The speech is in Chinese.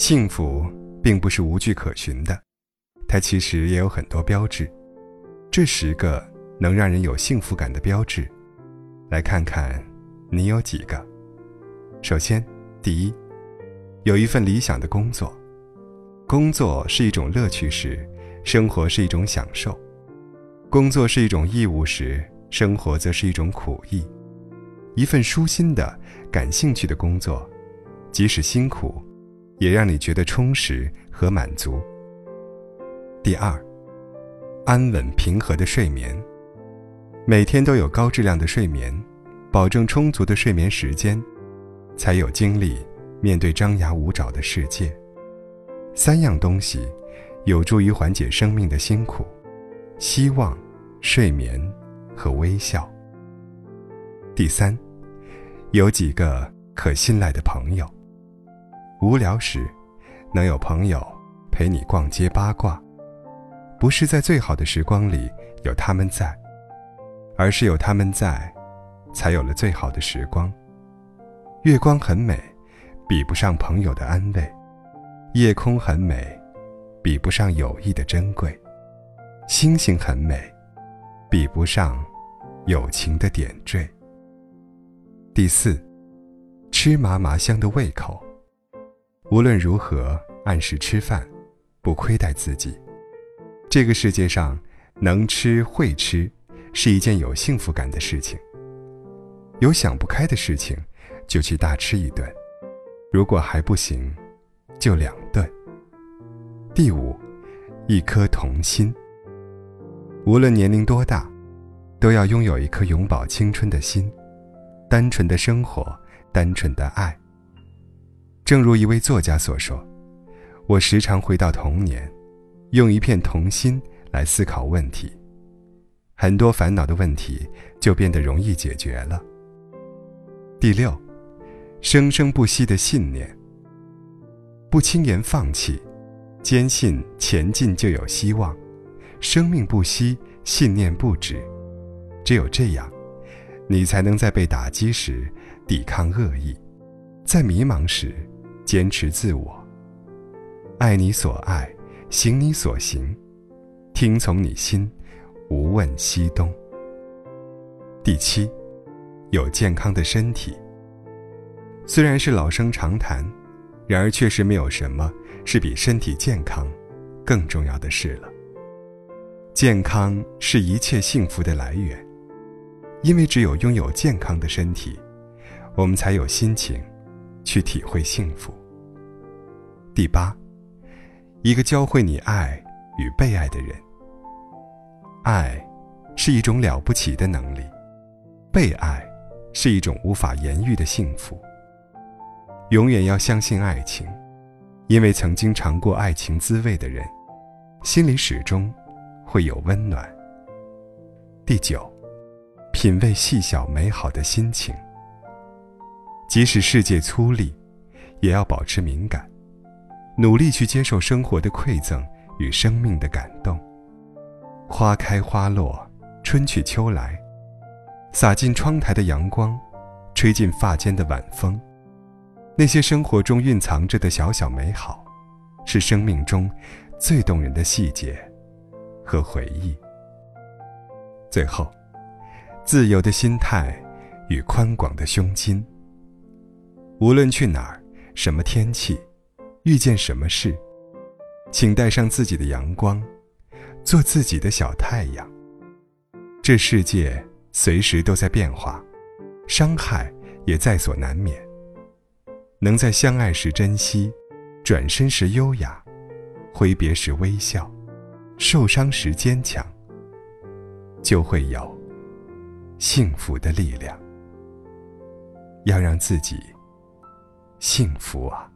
幸福并不是无据可循的，它其实也有很多标志。这十个能让人有幸福感的标志，来看看你有几个。首先，第一，有一份理想的工作。工作是一种乐趣时，生活是一种享受；工作是一种义务时，生活则是一种苦役。一份舒心的、感兴趣的工作，即使辛苦，也让你觉得充实和满足。第二，安稳平和的睡眠，每天都有高质量的睡眠，保证充足的睡眠时间，才有精力面对张牙舞爪的世界。三样东西，有助于缓解生命的辛苦：希望、睡眠和微笑。第三，有几个可信赖的朋友。无聊时，能有朋友陪你逛街八卦，不是在最好的时光里有他们在，而是有他们在，才有了最好的时光。月光很美，比不上朋友的安慰；夜空很美，比不上友谊的珍贵；星星很美，比不上友情的点缀。第四，吃麻麻香的胃口。无论如何，按时吃饭，不亏待自己。这个世界上，能吃会吃，是一件有幸福感的事情。有想不开的事情，就去大吃一顿；如果还不行，就两顿。第五，一颗童心。无论年龄多大，都要拥有一颗永葆青春的心。单纯的生活，单纯的爱。正如一位作家所说：“我时常回到童年，用一片童心来思考问题，很多烦恼的问题就变得容易解决了。”第六，生生不息的信念。不轻言放弃，坚信前进就有希望。生命不息，信念不止。只有这样。你才能在被打击时抵抗恶意，在迷茫时坚持自我。爱你所爱，行你所行，听从你心，无问西东。第七，有健康的身体。虽然是老生常谈，然而确实没有什么是比身体健康更重要的事了。健康是一切幸福的来源。因为只有拥有健康的身体，我们才有心情去体会幸福。第八，一个教会你爱与被爱的人。爱是一种了不起的能力，被爱是一种无法言喻的幸福。永远要相信爱情，因为曾经尝过爱情滋味的人，心里始终会有温暖。第九。品味细小美好的心情，即使世界粗粝，也要保持敏感，努力去接受生活的馈赠与生命的感动。花开花落，春去秋来，洒进窗台的阳光，吹进发间的晚风，那些生活中蕴藏着的小小美好，是生命中最动人的细节和回忆。最后。自由的心态与宽广的胸襟。无论去哪儿，什么天气，遇见什么事，请带上自己的阳光，做自己的小太阳。这世界随时都在变化，伤害也在所难免。能在相爱时珍惜，转身时优雅，挥别时微笑，受伤时坚强，就会有。幸福的力量，要让自己幸福啊！